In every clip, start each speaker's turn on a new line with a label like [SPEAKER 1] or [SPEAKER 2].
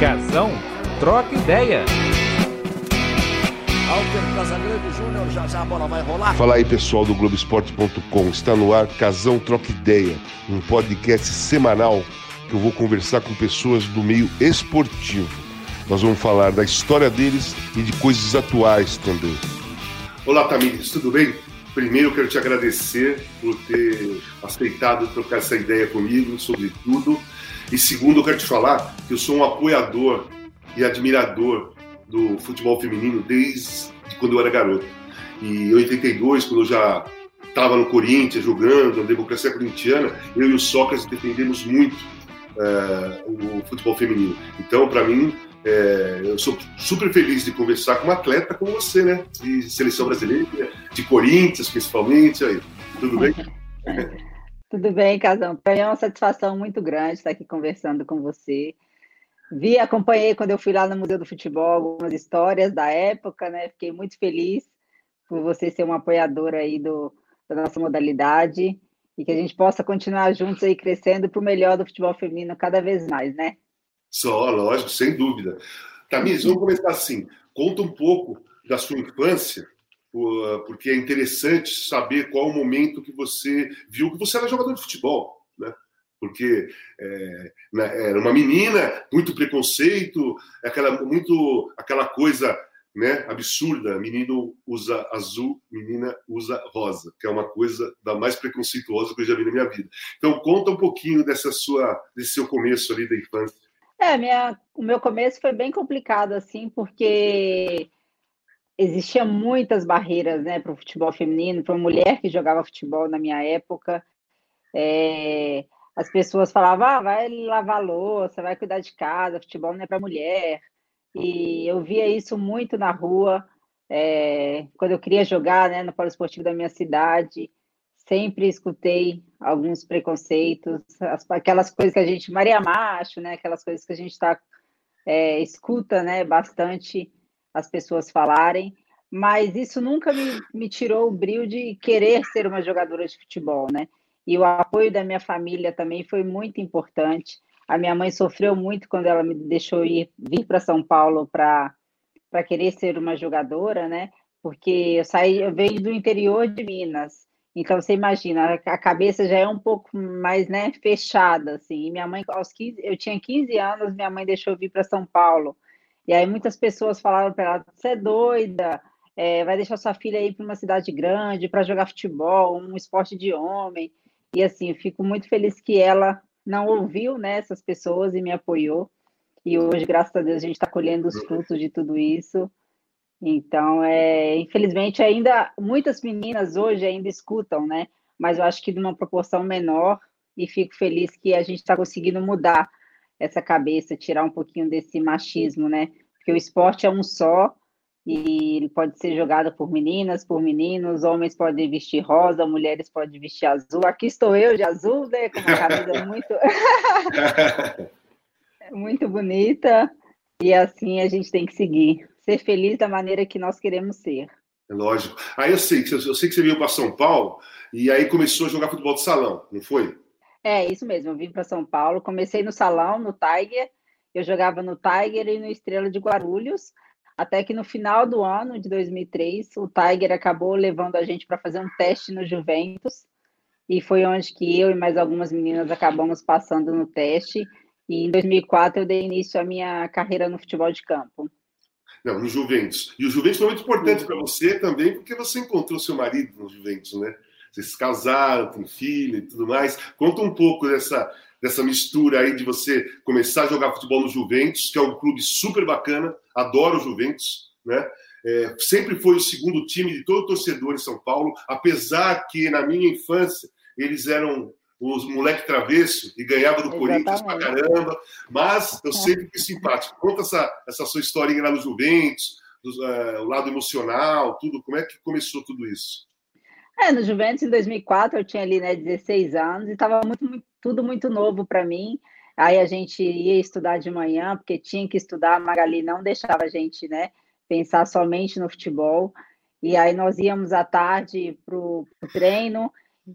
[SPEAKER 1] Casão, troca ideia.
[SPEAKER 2] Alter Casagrande Júnior, já já a bola vai rolar.
[SPEAKER 3] Fala aí pessoal do Globoesporte.com, está no ar Casão Troca Ideia, um podcast semanal que eu vou conversar com pessoas do meio esportivo. Nós vamos falar da história deles e de coisas atuais também. Olá Tamires, tudo bem? Primeiro eu quero te agradecer por ter aceitado trocar essa ideia comigo sobre tudo. E segundo eu quero te falar que eu sou um apoiador e admirador do futebol feminino desde quando eu era garoto. E em 82, quando eu já estava no Corinthians jogando, na democracia corintiana, eu e o Sócrates defendemos muito é, o futebol feminino. Então, para mim, é, eu sou super feliz de conversar com um atleta como você, né? De seleção brasileira, de Corinthians principalmente. Aí. Tudo bem?
[SPEAKER 4] Tudo bem, Casão. Para mim é uma satisfação muito grande estar aqui conversando com você. Vi, acompanhei quando eu fui lá no Museu do Futebol algumas histórias da época, né? Fiquei muito feliz por você ser uma apoiadora aí do, da nossa modalidade e que a gente possa continuar juntos aí crescendo para o melhor do futebol feminino cada vez mais, né?
[SPEAKER 3] Só, lógico, sem dúvida. Tamis, vamos começar assim. Conta um pouco da sua infância, porque é interessante saber qual o momento que você viu que você era jogador de futebol, né? Porque é, né, era uma menina, muito preconceito, aquela, muito, aquela coisa né, absurda. Menino usa azul, menina usa rosa, que é uma coisa da mais preconceituosa que eu já vi na minha vida. Então, conta um pouquinho dessa sua, desse seu começo ali da infância.
[SPEAKER 4] É, minha, o meu começo foi bem complicado, assim, porque existia muitas barreiras, né, para o futebol feminino, para uma mulher que jogava futebol na minha época. É, as pessoas falavam, ah, vai lavar louça, vai cuidar de casa, futebol não é para mulher. E eu via isso muito na rua, é, quando eu queria jogar, né, no polo esportivo da minha cidade sempre escutei alguns preconceitos, as, aquelas coisas que a gente, Maria Macho, né, aquelas coisas que a gente tá, é, escuta né, bastante as pessoas falarem, mas isso nunca me, me tirou o brilho de querer ser uma jogadora de futebol, né? E o apoio da minha família também foi muito importante. A minha mãe sofreu muito quando ela me deixou ir vir para São Paulo para querer ser uma jogadora, né? Porque eu saí, eu venho do interior de Minas então, você imagina, a cabeça já é um pouco mais né, fechada, assim. E minha mãe, aos 15, eu tinha 15 anos, minha mãe deixou eu vir para São Paulo. E aí muitas pessoas falaram para ela: você é doida, é, vai deixar sua filha ir para uma cidade grande para jogar futebol, um esporte de homem. E assim, eu fico muito feliz que ela não ouviu né, essas pessoas e me apoiou. E hoje, graças a Deus, a gente está colhendo os frutos de tudo isso. Então, é, infelizmente, ainda muitas meninas hoje ainda escutam, né? Mas eu acho que de uma proporção menor e fico feliz que a gente está conseguindo mudar essa cabeça, tirar um pouquinho desse machismo, né? Porque o esporte é um só e ele pode ser jogado por meninas, por meninos, homens podem vestir rosa, mulheres podem vestir azul. Aqui estou eu de azul, né? Com uma camisa muito muito bonita e assim a gente tem que seguir ser feliz da maneira que nós queremos ser.
[SPEAKER 3] É lógico. Aí eu sei, eu sei que você veio para São Paulo e aí começou a jogar futebol de salão, não foi?
[SPEAKER 4] É, isso mesmo. Eu vim para São Paulo, comecei no salão, no Tiger. Eu jogava no Tiger e no Estrela de Guarulhos, até que no final do ano de 2003, o Tiger acabou levando a gente para fazer um teste no Juventus. E foi onde que eu e mais algumas meninas acabamos passando no teste. E em 2004 eu dei início à minha carreira no futebol de campo.
[SPEAKER 3] Não, no Juventus. E o Juventus foi muito importante para você também, porque você encontrou seu marido no Juventus, né? Vocês se casaram, tem filho e tudo mais. Conta um pouco dessa, dessa mistura aí de você começar a jogar futebol no Juventus, que é um clube super bacana, adoro o Juventus, né? É, sempre foi o segundo time de todo torcedor em São Paulo, apesar que na minha infância eles eram os moleque travesso e ganhava do Exatamente. Corinthians pra caramba. Mas eu sempre fui simpático. Conta essa, essa sua historinha lá no Juventus, do, uh, o lado emocional, tudo. Como é que começou tudo isso?
[SPEAKER 4] É, no Juventus, em 2004, eu tinha ali né, 16 anos e estava muito, muito, tudo muito novo para mim. Aí a gente ia estudar de manhã, porque tinha que estudar. A Magali não deixava a gente né, pensar somente no futebol. E aí nós íamos à tarde para o treino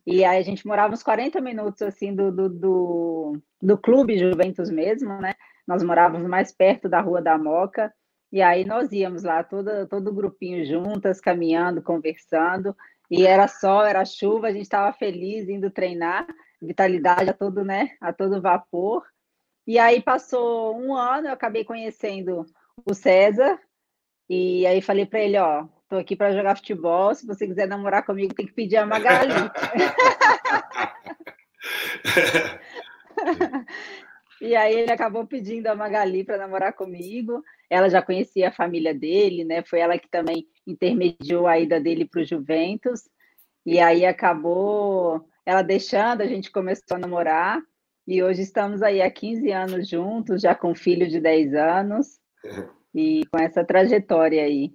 [SPEAKER 4] e aí a gente morava uns 40 minutos assim do, do, do, do clube Juventus mesmo, né? nós morávamos mais perto da Rua da Moca, e aí nós íamos lá, todo, todo o grupinho juntas, caminhando, conversando, e era sol, era chuva, a gente estava feliz indo treinar, vitalidade a todo, né, a todo vapor. E aí passou um ano, eu acabei conhecendo o César, e aí falei para ele, ó, tô aqui para jogar futebol, se você quiser namorar comigo, tem que pedir a Magali. e aí ele acabou pedindo a Magali para namorar comigo. Ela já conhecia a família dele, né? Foi ela que também intermediou a ida dele para o Juventus. E aí acabou ela deixando, a gente começou a namorar. E hoje estamos aí há 15 anos juntos, já com um filho de 10 anos. E com essa trajetória aí.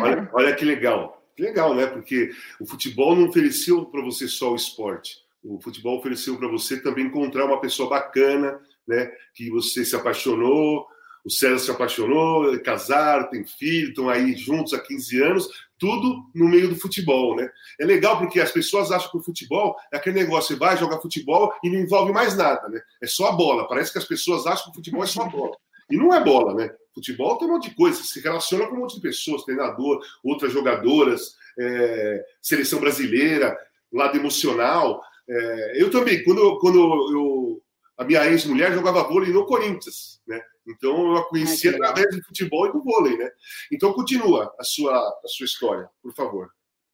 [SPEAKER 3] Olha, olha que legal. Que legal, né? Porque o futebol não ofereceu para você só o esporte. O futebol ofereceu para você também encontrar uma pessoa bacana, né? Que você se apaixonou, o César se apaixonou, casaram, tem filho, estão aí juntos há 15 anos, tudo no meio do futebol, né? É legal porque as pessoas acham que o futebol é aquele negócio, você vai jogar futebol e não envolve mais nada, né? É só a bola. Parece que as pessoas acham que o futebol é só a bola. E não é bola, né? Futebol tem um monte de coisa, se relaciona com um monte de pessoas, treinador, outras jogadoras, é, seleção brasileira, lado emocional. É, eu também, quando, quando eu, a minha ex-mulher jogava vôlei no Corinthians, né? Então eu a conheci ah, através do futebol e do vôlei, né? Então continua a sua, a sua história, por favor.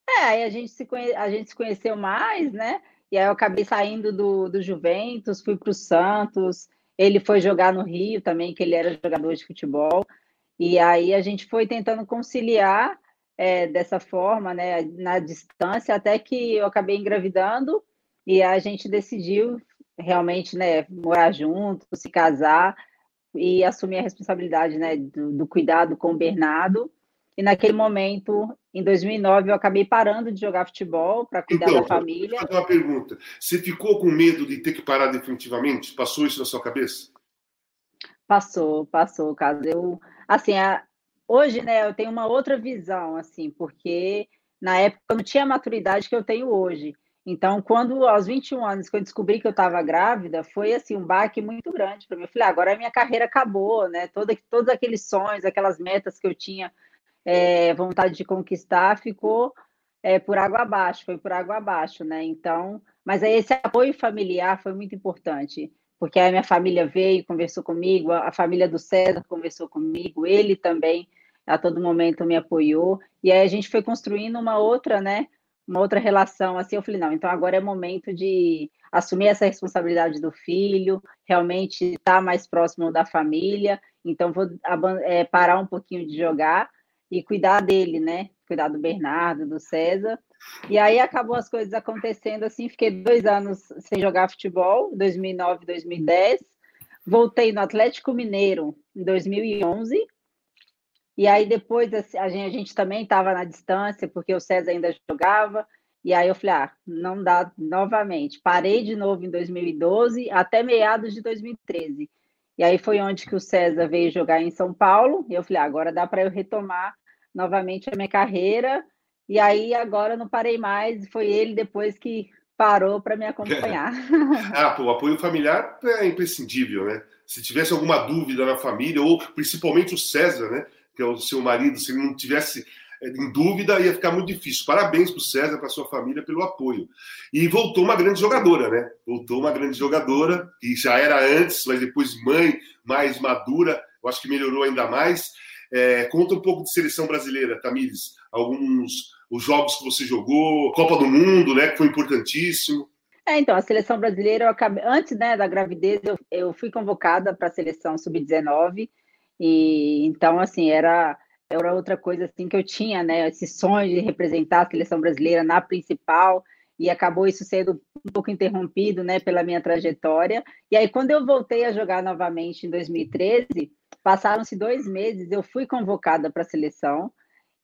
[SPEAKER 4] É, aí a gente se, conhe... a gente se conheceu mais, né? E aí eu acabei saindo do, do Juventus, fui para o Santos, ele foi jogar no Rio também, que ele era jogador de futebol. E aí a gente foi tentando conciliar é, dessa forma, né, na distância, até que eu acabei engravidando e a gente decidiu realmente, né, morar junto, se casar e assumir a responsabilidade, né, do, do cuidado com o Bernardo. E naquele momento, em 2009, eu acabei parando de jogar futebol para cuidar então, da família. Vou
[SPEAKER 3] fazer uma pergunta. Você ficou com medo de ter que parar definitivamente? Passou isso na sua cabeça?
[SPEAKER 4] Passou, passou, caso eu, assim, a, hoje, né, eu tenho uma outra visão, assim, porque na época eu não tinha a maturidade que eu tenho hoje. Então, quando aos 21 anos que eu descobri que eu estava grávida, foi assim um baque muito grande para mim. Eu falei, ah, agora a minha carreira acabou, né? Todo, todos aqueles sonhos, aquelas metas que eu tinha é, vontade de conquistar ficou é, por água abaixo, foi por água abaixo, né? Então, mas aí esse apoio familiar foi muito importante, porque a minha família veio, conversou comigo, a, a família do César conversou comigo, ele também a todo momento me apoiou, e aí a gente foi construindo uma outra, né? Uma outra relação, assim, eu falei, não, então agora é momento de assumir essa responsabilidade do filho, realmente estar mais próximo da família, então vou é, parar um pouquinho de jogar, e cuidar dele, né? Cuidar do Bernardo, do César. E aí acabou as coisas acontecendo assim. Fiquei dois anos sem jogar futebol, 2009, 2010. Voltei no Atlético Mineiro em 2011. E aí depois assim, a gente, a gente também estava na distância, porque o César ainda jogava. E aí eu falei, ah, não dá novamente. Parei de novo em 2012 até meados de 2013. E aí foi onde que o César veio jogar em São Paulo, e eu falei, ah, agora dá para eu retomar novamente a minha carreira. E aí agora não parei mais, foi ele depois que parou para me acompanhar.
[SPEAKER 3] ah, pô, o apoio familiar é imprescindível, né? Se tivesse alguma dúvida na família, ou principalmente o César, né? Que é o seu marido, se ele não tivesse é, em dúvida, ia ficar muito difícil. Parabéns para o César, para sua família, pelo apoio. E voltou uma grande jogadora, né? Voltou uma grande jogadora, que já era antes, mas depois mãe, mais madura, eu acho que melhorou ainda mais. É, conta um pouco de seleção brasileira, Tamires. Alguns os jogos que você jogou, Copa do Mundo, né? Que foi importantíssimo.
[SPEAKER 4] É, então, a seleção brasileira, acabei, antes né, da gravidez, eu, eu fui convocada para a seleção sub-19, e então, assim, era era outra coisa assim que eu tinha, né? Esse sonho de representar a seleção brasileira na principal e acabou isso sendo um pouco interrompido, né, pela minha trajetória. E aí quando eu voltei a jogar novamente em 2013, passaram-se dois meses, eu fui convocada para a seleção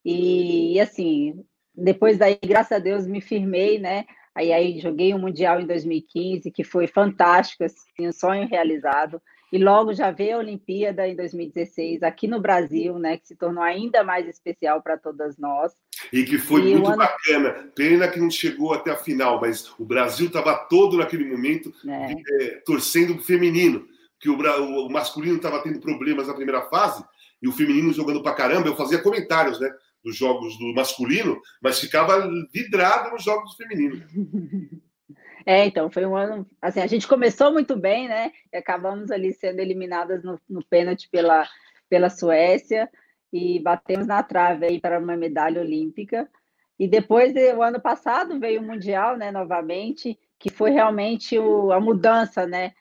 [SPEAKER 4] e assim depois daí, graças a Deus, me firmei, né? Aí, aí joguei o um mundial em 2015 que foi fantástico, assim, um sonho realizado. E logo já veio a Olimpíada em 2016 aqui no Brasil, né, que se tornou ainda mais especial para todas nós.
[SPEAKER 3] E que foi e muito ano... bacana. Pena que não chegou até a final, mas o Brasil estava todo naquele momento é. É, torcendo o feminino. que o, o masculino estava tendo problemas na primeira fase e o feminino jogando pra caramba, eu fazia comentários, né? Dos jogos do masculino, mas ficava vidrado nos jogos do feminino.
[SPEAKER 4] É, então, foi um ano. Assim, a gente começou muito bem, né? E acabamos ali sendo eliminadas no, no pênalti pela, pela Suécia e batemos na trave aí para uma medalha olímpica. E depois, o ano passado, veio o Mundial, né, novamente, que foi realmente o, a mudança, né,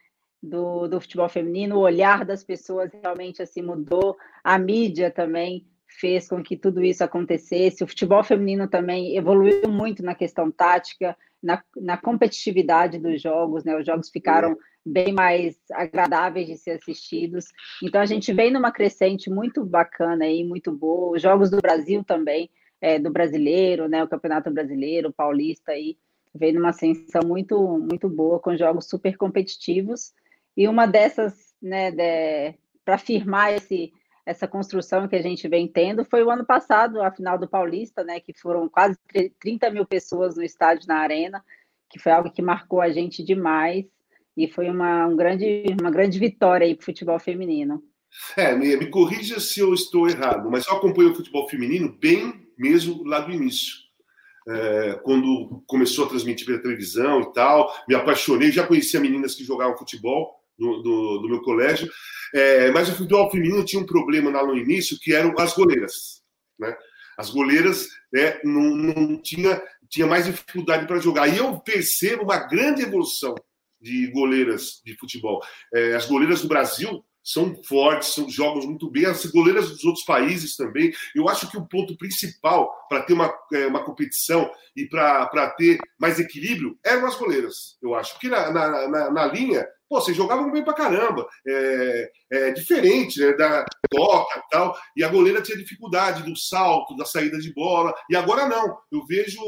[SPEAKER 4] do, do futebol feminino, o olhar das pessoas realmente assim mudou, a mídia também fez com que tudo isso acontecesse, o futebol feminino também evoluiu muito na questão tática, na, na competitividade dos jogos, né, os jogos ficaram bem mais agradáveis de ser assistidos, então a gente vem numa crescente muito bacana aí, muito boa, os jogos do Brasil também, é, do brasileiro, né, o Campeonato Brasileiro, o Paulista aí, veio numa ascensão muito, muito boa, com jogos super competitivos, e uma dessas, né, de, para firmar esse, essa construção que a gente vem tendo, foi o ano passado, a final do Paulista, né, que foram quase 30 mil pessoas no estádio, na arena, que foi algo que marcou a gente demais, e foi uma, um grande, uma grande vitória aí para o futebol feminino.
[SPEAKER 3] É, me, me corrija se eu estou errado, mas eu acompanho o futebol feminino bem mesmo lá do início. É, quando começou a transmitir pela televisão e tal, me apaixonei, já conhecia meninas que jogavam futebol do, do, do meu colégio, é, mas o futebol feminino tinha um problema lá no início, que eram as goleiras. Né? As goleiras né, não, não tinha, tinha mais dificuldade para jogar. E eu percebo uma grande evolução de goleiras de futebol. É, as goleiras do Brasil são fortes, são jogos muito bem, as goleiras dos outros países também. Eu acho que o ponto principal para ter uma, é, uma competição e para ter mais equilíbrio eram as goleiras, eu acho. Porque na, na, na, na linha, pô, vocês jogavam bem para caramba. É, é diferente né, da toca e tal. E a goleira tinha dificuldade do salto, da saída de bola. E agora não. Eu vejo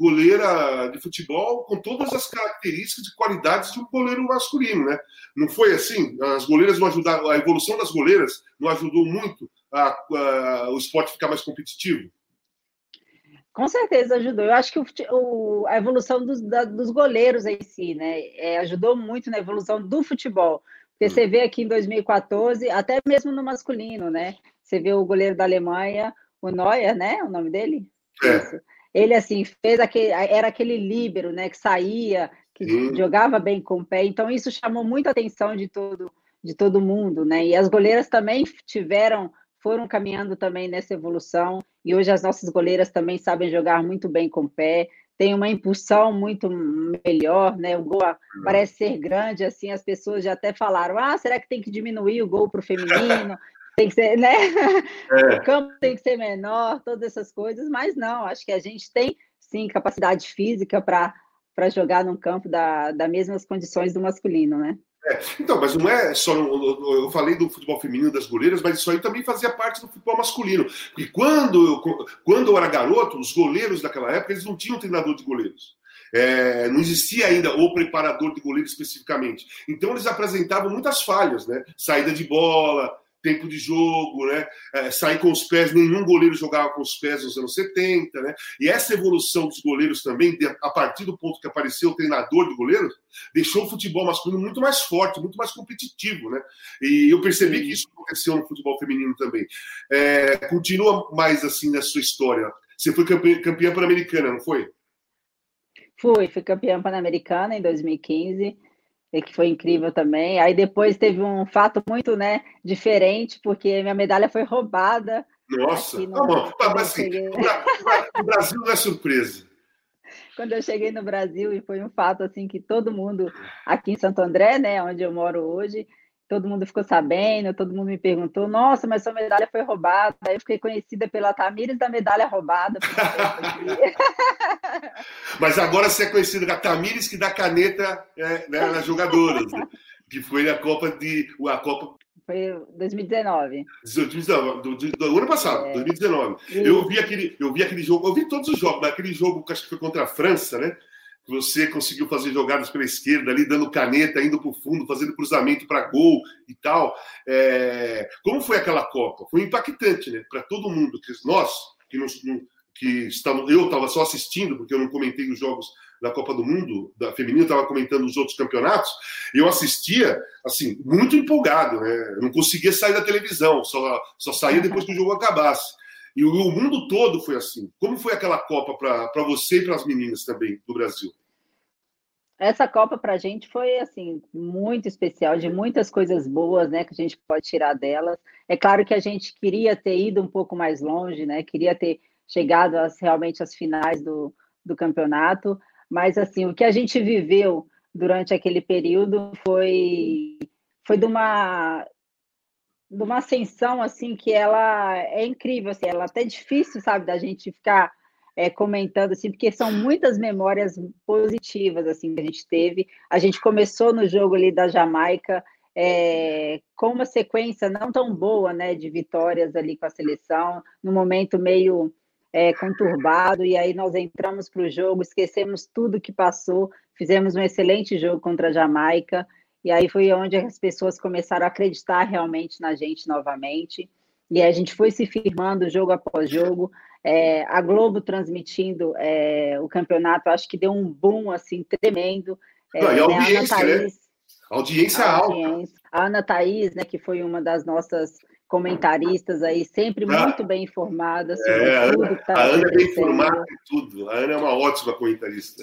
[SPEAKER 3] goleira de futebol com todas as características e qualidades de um goleiro masculino, né? Não foi assim? As goleiras não ajudaram, a evolução das goleiras não ajudou muito a, a, o esporte ficar mais competitivo?
[SPEAKER 4] Com certeza ajudou. Eu acho que o, o, a evolução dos, da, dos goleiros em si, né, é, ajudou muito na evolução do futebol. Porque hum. você vê aqui em 2014, até mesmo no masculino, né? Você vê o goleiro da Alemanha, o Neuer, né? O nome dele? É. Isso ele assim fez aquele, era aquele líbero, né, que saía, que hum. jogava bem com o pé. Então isso chamou muita atenção de todo de todo mundo, né? E as goleiras também tiveram foram caminhando também nessa evolução e hoje as nossas goleiras também sabem jogar muito bem com o pé. Tem uma impulsão muito melhor, né? O gol hum. parece ser grande, assim, as pessoas já até falaram: ah, será que tem que diminuir o gol para o feminino? Tem que ser, né? É. O campo tem que ser menor, todas essas coisas, mas não, acho que a gente tem sim capacidade física para jogar num campo da, das mesmas condições do masculino, né?
[SPEAKER 3] É, então, mas não é só. Eu falei do futebol feminino das goleiras, mas isso aí também fazia parte do futebol masculino. Porque quando eu, quando eu era garoto, os goleiros daquela época, eles não tinham treinador de goleiros. É, não existia ainda o preparador de goleiro especificamente. Então eles apresentavam muitas falhas, né? Saída de bola, tempo de jogo, né? É, sair com os pés, nenhum goleiro jogava com os pés nos anos 70, né? E essa evolução dos goleiros também, a partir do ponto que apareceu o treinador de goleiros, deixou o futebol masculino muito mais forte, muito mais competitivo, né? E eu percebi que isso aconteceu no futebol feminino também. É, continua mais assim na sua história. Você foi campeã, campeã pan-americana, não foi?
[SPEAKER 4] Fui, fui campeã pan-americana em 2015 e que foi incrível também. Aí depois teve um fato muito, né, diferente, porque minha medalha foi roubada.
[SPEAKER 3] Nossa, no, tá bom. Tá, mas assim, o Brasil não é surpresa.
[SPEAKER 4] Quando eu cheguei no Brasil, e foi um fato assim que todo mundo aqui em Santo André, né, onde eu moro hoje, todo mundo ficou sabendo, todo mundo me perguntou, nossa, mas sua medalha foi roubada. Aí eu fiquei conhecida pela Tamires da medalha roubada.
[SPEAKER 3] mas agora você é conhecida da Tamires que dá caneta é, né, nas jogadoras, né? que foi a Copa de. A Copa
[SPEAKER 4] foi 2019.
[SPEAKER 3] 2019 do, do, do ano passado, é. 2019. Eu vi, aquele, eu vi aquele jogo, eu vi todos os jogos, mas aquele jogo que acho que foi contra a França, né? Você conseguiu fazer jogadas pela esquerda ali, dando caneta, indo para o fundo, fazendo cruzamento para gol e tal. É... Como foi aquela Copa? Foi impactante, né? Para todo mundo, que nós que não, que está, eu estava só assistindo, porque eu não comentei os jogos da Copa do Mundo, da feminina, estava comentando os outros campeonatos, eu assistia, assim, muito empolgado, né? Eu não conseguia sair da televisão, só, só saía depois que o jogo acabasse. E o mundo todo foi assim. Como foi aquela Copa para você e para as meninas também do Brasil?
[SPEAKER 4] Essa Copa para a gente foi assim muito especial, de muitas coisas boas, né, que a gente pode tirar delas. É claro que a gente queria ter ido um pouco mais longe, né, queria ter chegado às, realmente às finais do, do campeonato, mas assim o que a gente viveu durante aquele período foi foi de uma de uma ascensão assim que ela é incrível, assim, ela é até difícil, sabe, da gente ficar é, comentando assim, porque são muitas memórias positivas assim que a gente teve. A gente começou no jogo ali da Jamaica é, com uma sequência não tão boa, né, de vitórias ali com a seleção, no momento meio é, conturbado, e aí nós entramos para o jogo, esquecemos tudo que passou, fizemos um excelente jogo contra a Jamaica, e aí foi onde as pessoas começaram a acreditar realmente na gente novamente, e a gente foi se firmando jogo após jogo, é, a Globo transmitindo é, o campeonato, acho que deu um boom assim tremendo.
[SPEAKER 3] É, Não, e a né, audiência, a Thaís, né? Audiência a alta. Audiência,
[SPEAKER 4] a Ana Thaís, né, que foi uma das nossas comentaristas aí, sempre ah, muito bem informada sobre
[SPEAKER 3] é,
[SPEAKER 4] tudo que
[SPEAKER 3] está A Ana é bem informada em tudo. A Ana é uma ótima comentarista.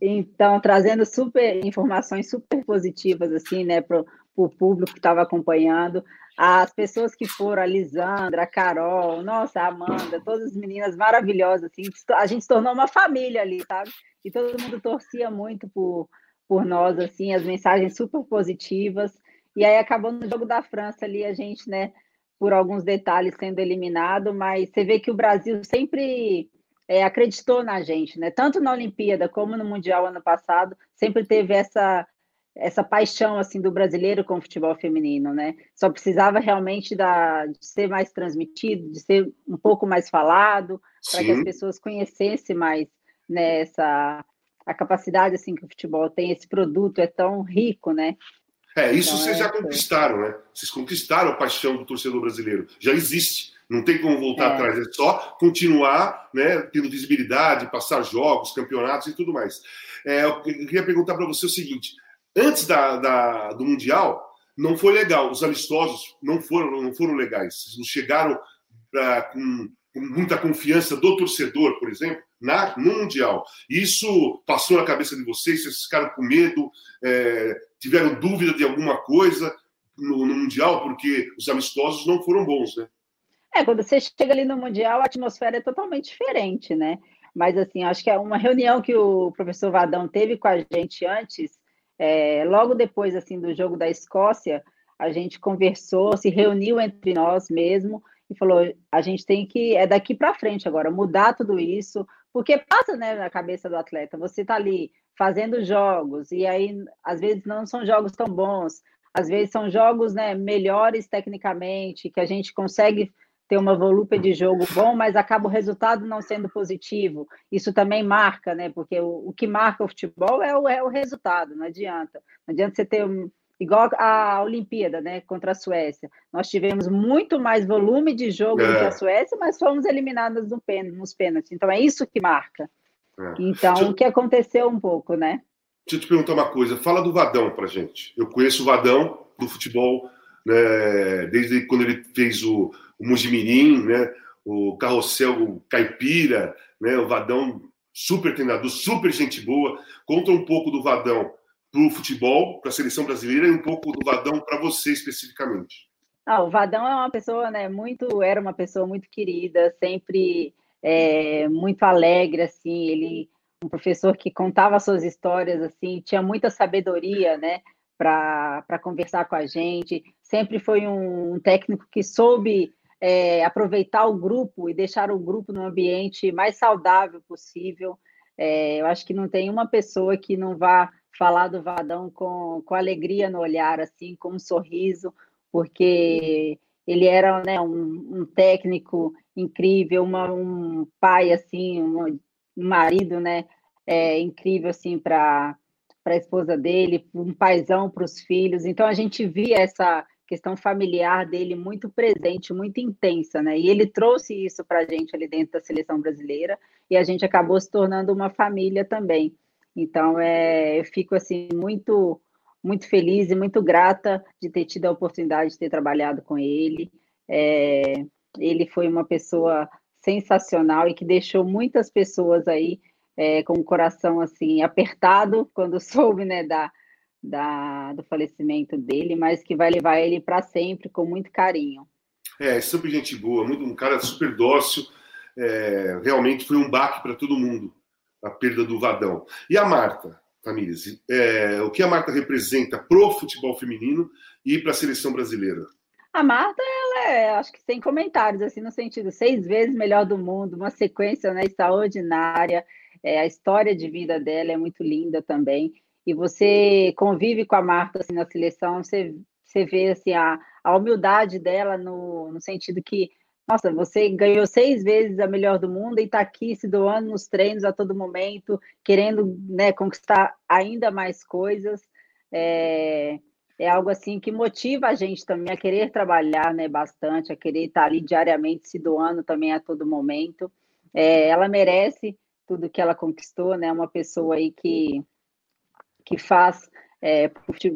[SPEAKER 4] Então, trazendo super informações super positivas assim, né, para o público que estava acompanhando as pessoas que foram, a Lisandra, a Carol, nossa, a Amanda, todas as meninas maravilhosas, assim, a gente se tornou uma família ali, sabe? E todo mundo torcia muito por, por nós, assim, as mensagens super positivas. E aí acabou no jogo da França ali, a gente, né, por alguns detalhes sendo eliminado, mas você vê que o Brasil sempre é, acreditou na gente, né? Tanto na Olimpíada como no Mundial ano passado, sempre teve essa essa paixão assim do brasileiro com o futebol feminino, né? Só precisava realmente da, de ser mais transmitido, de ser um pouco mais falado, para que as pessoas conhecessem mais né, essa, a capacidade assim que o futebol tem, esse produto é tão rico, né?
[SPEAKER 3] É, isso então, vocês é... já conquistaram, né? Vocês conquistaram a paixão do torcedor brasileiro. Já existe. Não tem como voltar é. atrás. É só continuar né, tendo visibilidade, passar jogos, campeonatos e tudo mais. É, eu queria perguntar para você o seguinte: antes da, da, do Mundial, não foi legal. Os amistosos não foram, não foram legais. não chegaram pra, com, com, muita confiança do torcedor, por exemplo, na, no Mundial. Isso passou na cabeça de vocês? Vocês ficaram com medo? É, tiveram dúvida de alguma coisa no, no Mundial? Porque os amistosos não foram bons, né?
[SPEAKER 4] É, quando você chega ali no Mundial, a atmosfera é totalmente diferente, né? Mas, assim, acho que é uma reunião que o professor Vadão teve com a gente antes, é, logo depois assim do jogo da Escócia, a gente conversou, se reuniu entre nós mesmo e falou: a gente tem que é daqui para frente agora mudar tudo isso, porque passa né, na cabeça do atleta. Você está ali fazendo jogos e aí às vezes não são jogos tão bons, às vezes são jogos né, melhores tecnicamente que a gente consegue ter uma volúpia de jogo bom, mas acaba o resultado não sendo positivo. Isso também marca, né? Porque o, o que marca o futebol é o, é o resultado, não adianta. Não adianta você ter um, igual a Olimpíada, né, contra a Suécia. Nós tivemos muito mais volume de jogo é. do que a é. Suécia, mas fomos eliminadas no pen, nos pênaltis. Então é isso que marca. É. Então, o que aconteceu um pouco, né?
[SPEAKER 3] Deixa eu te perguntar uma coisa. Fala do Vadão pra gente. Eu conheço o Vadão do futebol, né, desde quando ele fez o o Mujimirim, né? o Carrossel Caipira, né? o Vadão, super treinador, super gente boa. Conta um pouco do Vadão para o futebol, para a seleção brasileira e um pouco do Vadão para você especificamente.
[SPEAKER 4] Ah, o Vadão é uma pessoa, né, muito, era uma pessoa muito querida, sempre é, muito alegre, assim, ele, um professor que contava suas histórias, assim, tinha muita sabedoria, né, para conversar com a gente, sempre foi um, técnico que soube é, aproveitar o grupo e deixar o grupo no ambiente mais saudável possível. É, eu acho que não tem uma pessoa que não vá falar do Vadão com, com alegria no olhar, assim, com um sorriso, porque ele era né, um, um técnico incrível, uma, um pai assim, um, um marido, né, é, incrível assim para para a esposa dele, um paizão para os filhos. Então a gente via essa questão familiar dele muito presente, muito intensa, né? E ele trouxe isso para a gente ali dentro da seleção brasileira e a gente acabou se tornando uma família também. Então, é, eu fico assim muito, muito feliz e muito grata de ter tido a oportunidade de ter trabalhado com ele. É, ele foi uma pessoa sensacional e que deixou muitas pessoas aí é, com o coração assim apertado quando soube, né, da da, do falecimento dele, mas que vai levar ele para sempre com muito carinho.
[SPEAKER 3] É, super gente boa, muito, um cara super dócil. É, realmente foi um baque para todo mundo a perda do Vadão. E a Marta, Tamires, é, o que a Marta representa pro futebol feminino e para a seleção brasileira?
[SPEAKER 4] A Marta, ela é, acho que sem comentários, assim, no sentido, seis vezes melhor do mundo, uma sequência né, extraordinária. É, a história de vida dela é muito linda também e você convive com a Marta assim, na seleção, você, você vê assim, a, a humildade dela no, no sentido que, nossa, você ganhou seis vezes a melhor do mundo e está aqui se doando nos treinos a todo momento, querendo né, conquistar ainda mais coisas. É, é algo assim que motiva a gente também a querer trabalhar né, bastante, a querer estar ali diariamente se doando também a todo momento. É, ela merece tudo que ela conquistou, né? Uma pessoa aí que que faz é,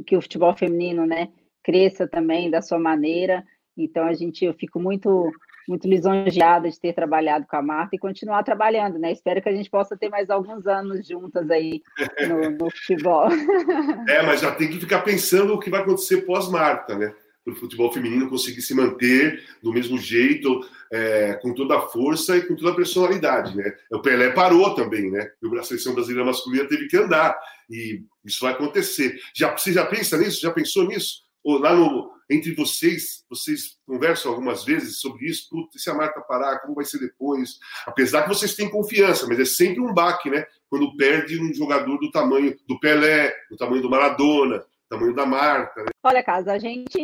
[SPEAKER 4] que o futebol feminino né, cresça também da sua maneira. Então, a gente, eu fico muito muito lisonjeada de ter trabalhado com a Marta e continuar trabalhando, né? Espero que a gente possa ter mais alguns anos juntas aí no, no futebol.
[SPEAKER 3] É, mas já tem que ficar pensando o que vai acontecer pós-Marta, né? Para o futebol feminino conseguir se manter do mesmo jeito, é, com toda a força e com toda a personalidade, né? O Pelé parou também, né? A seleção brasileira masculina teve que andar e isso vai acontecer. Já você já pensa nisso? Já pensou nisso? Ou lá no entre vocês, vocês conversam algumas vezes sobre isso. Putz, se a Marta parar, como vai ser depois? Apesar que vocês têm confiança, mas é sempre um baque, né? Quando perde um jogador do tamanho do Pelé, do tamanho do Maradona, tamanho da marca. Né?
[SPEAKER 4] Olha, Casa, a gente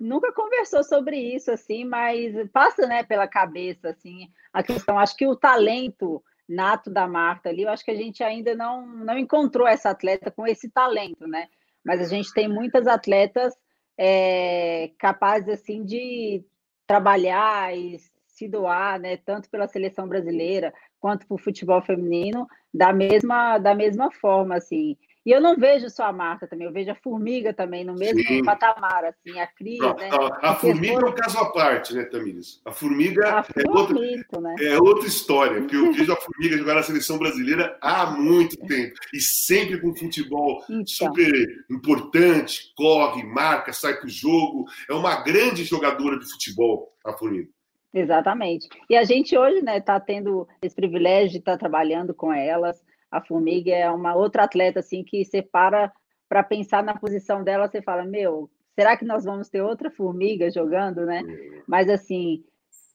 [SPEAKER 4] nunca conversou sobre isso, assim, mas passa né, pela cabeça assim, a questão. Acho que o talento nato da Marta ali, eu acho que a gente ainda não, não encontrou essa atleta com esse talento, né? Mas a gente tem muitas atletas é, capazes assim de trabalhar e se doar, né? Tanto pela seleção brasileira quanto para o futebol feminino, da mesma, da mesma forma, assim. E eu não vejo só a Marta também, eu vejo a Formiga também no mesmo Sim. patamar, assim, a Cris, né?
[SPEAKER 3] A, a Formiga é um caso à parte, né, Tamires? A Formiga a é, outra, né? é outra história, porque eu vejo a Formiga jogar na seleção brasileira há muito tempo, e sempre com futebol então. super importante, corre, marca, sai pro jogo, é uma grande jogadora de futebol, a Formiga.
[SPEAKER 4] Exatamente. E a gente hoje, né, está tendo esse privilégio de estar tá trabalhando com elas, a Formiga é uma outra atleta assim que você para para pensar na posição dela, você fala, meu, será que nós vamos ter outra Formiga jogando, né? Mas assim,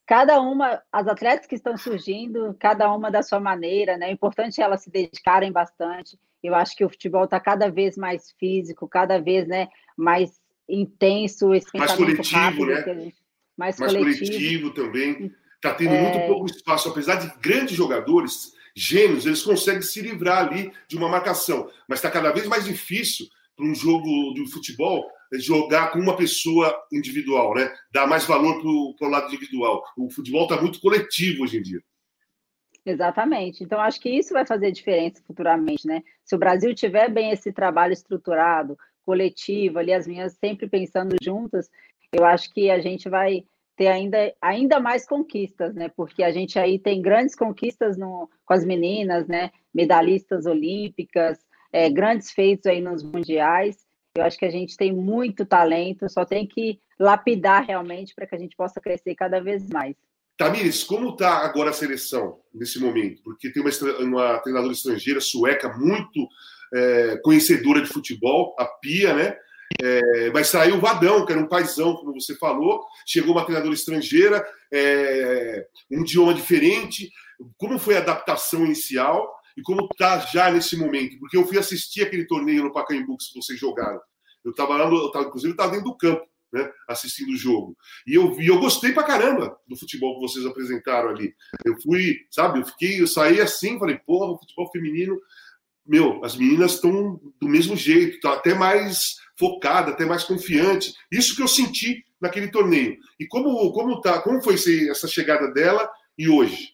[SPEAKER 4] cada uma, as atletas que estão surgindo, cada uma da sua maneira, né? É importante elas se dedicarem bastante. Eu acho que o futebol está cada vez mais físico, cada vez, né, mais intenso, esse
[SPEAKER 3] mais coletivo, rápido, né? Gente, mais, mais coletivo. coletivo também. Está tendo é... muito pouco espaço, apesar de grandes jogadores gênios, eles conseguem se livrar ali de uma marcação. Mas está cada vez mais difícil para um jogo de futebol jogar com uma pessoa individual, né? Dar mais valor para o lado individual. O futebol está muito coletivo hoje em dia.
[SPEAKER 4] Exatamente. Então, acho que isso vai fazer diferença futuramente, né? Se o Brasil tiver bem esse trabalho estruturado, coletivo, ali as minhas sempre pensando juntas, eu acho que a gente vai ter ainda, ainda mais conquistas, né? Porque a gente aí tem grandes conquistas no, com as meninas, né? Medalhistas olímpicas, é, grandes feitos aí nos mundiais. Eu acho que a gente tem muito talento, só tem que lapidar realmente para que a gente possa crescer cada vez mais.
[SPEAKER 3] Tamires, como está agora a seleção nesse momento? Porque tem uma, uma treinadora estrangeira sueca muito é, conhecedora de futebol, a Pia, né? É, mas saiu o Vadão, que era um paizão, como você falou. Chegou uma treinadora estrangeira, é, um idioma diferente. Como foi a adaptação inicial e como está já nesse momento? Porque eu fui assistir aquele torneio no Pacaembu que vocês jogaram. Eu estava lá, eu tava, inclusive, estava dentro do campo, né, assistindo o jogo. E eu vi, eu gostei pra caramba do futebol que vocês apresentaram ali. Eu fui, sabe, eu fiquei, eu saí assim, falei, porra, futebol feminino meu, as meninas estão do mesmo jeito, tá até mais focada, até mais confiante. Isso que eu senti naquele torneio. E como, como, tá, como foi essa chegada dela e hoje?